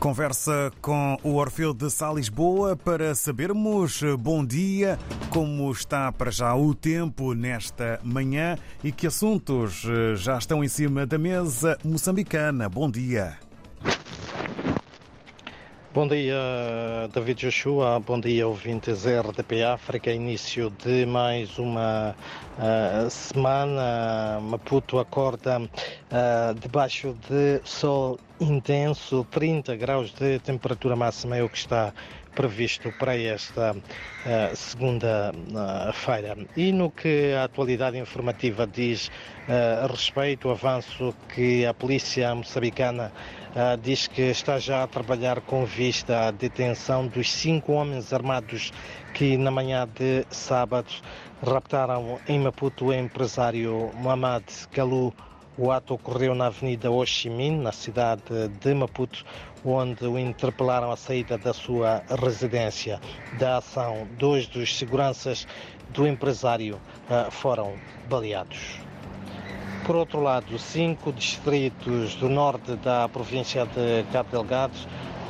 Conversa com o Orfeu de Sá Lisboa para sabermos, bom dia, como está para já o tempo nesta manhã e que assuntos já estão em cima da mesa moçambicana. Bom dia. Bom dia, David Joshua. Bom dia, ouvintes RDP África. Início de mais uma uh, semana. Maputo acorda uh, debaixo de sol intenso, 30 graus de temperatura máxima é o que está previsto para esta uh, segunda-feira. E no que a atualidade informativa diz uh, respeito, avanço que a polícia moçambicana uh, diz que está já a trabalhar com vista à detenção dos cinco homens armados que na manhã de sábado raptaram em Maputo o empresário Mohamed Kalu o ato ocorreu na Avenida Ho Chi Minh, na cidade de Maputo, onde o interpelaram à saída da sua residência. Da ação, dois dos seguranças do empresário uh, foram baleados. Por outro lado, cinco distritos do norte da província de Cabo Delgado,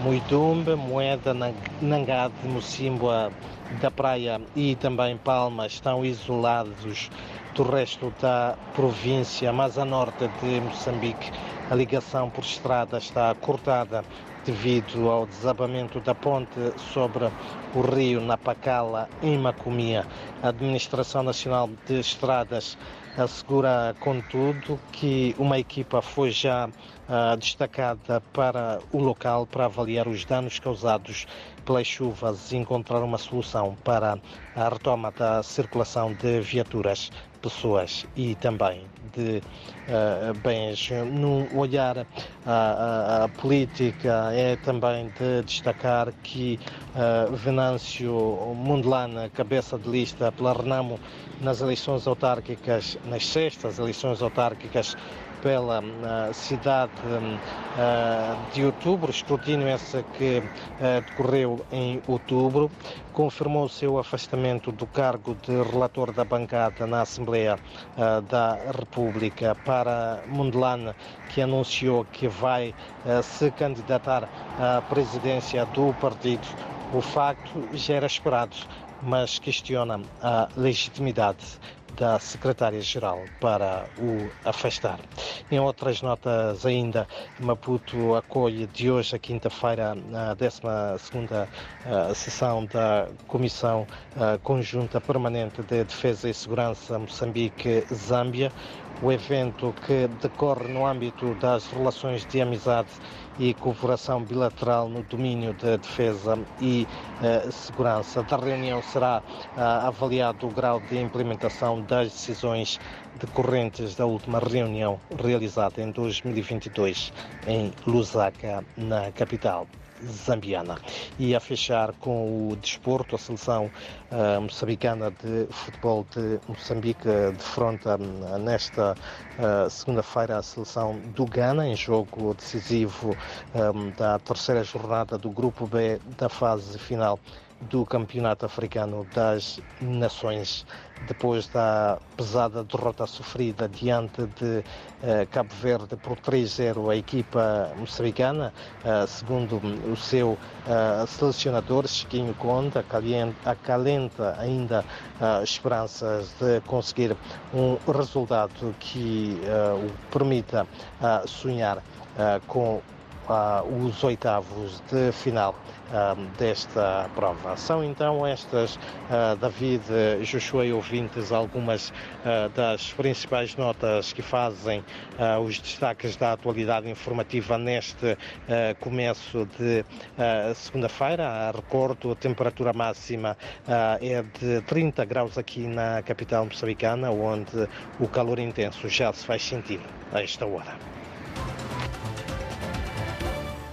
Muidumbe, Moeda, Nangade, Mocimboa da Praia e também Palma estão isolados do resto da província, mas a norte de Moçambique a ligação por estrada está cortada devido ao desabamento da ponte sobre o rio Napacala, em Macomia. A Administração Nacional de Estradas assegura, contudo, que uma equipa foi já destacada para o local para avaliar os danos causados pelas chuvas e encontrar uma solução para a retoma da circulação de viaturas, pessoas e também de uh, bens. No olhar à, política é também de destacar que uh, Venâncio Mundelana, cabeça de lista pela Renamo nas eleições autárquicas, nas sextas eleições autárquicas pela cidade uh, de outubro, escrutínio esse que uh, decorreu em outubro, confirmou o seu afastamento do cargo de relator da bancada na Assembleia da República. Para Mundelane, que anunciou que vai se candidatar à presidência do partido. O facto já era esperado, mas questiona a legitimidade da secretária-geral para o afastar. Em outras notas ainda, Maputo acolhe de hoje a quinta-feira a 12 uh, sessão da Comissão uh, Conjunta Permanente de Defesa e Segurança Moçambique-Zâmbia, o evento que decorre no âmbito das relações de amizade e cooperação bilateral no domínio da defesa e uh, segurança. Da reunião será uh, avaliado o grau de implementação das decisões decorrentes da última reunião realizada em 2022 em Lusaka, na capital zambiana. E a fechar com o desporto, a seleção uh, moçambicana de futebol de Moçambique defronta uh, nesta uh, segunda-feira a seleção do Ghana em jogo decisivo um, da terceira jornada do Grupo B da fase final do Campeonato Africano das Nações, depois da pesada derrota sofrida diante de eh, Cabo Verde por 3-0 a equipa moçambicana, eh, segundo o seu eh, selecionador, Chiquinho Conde, acalenta ainda eh, esperanças de conseguir um resultado que eh, o permita eh, sonhar com uh, os oitavos de final uh, desta prova. São então estas, uh, David, Joshua e ouvintes, algumas das principais notas que fazem os destaques da atualidade informativa neste começo de segunda-feira. Recordo, a temperatura máxima é de 30 graus aqui na capital moçambicana, onde o calor intenso já se faz sentir a esta hora.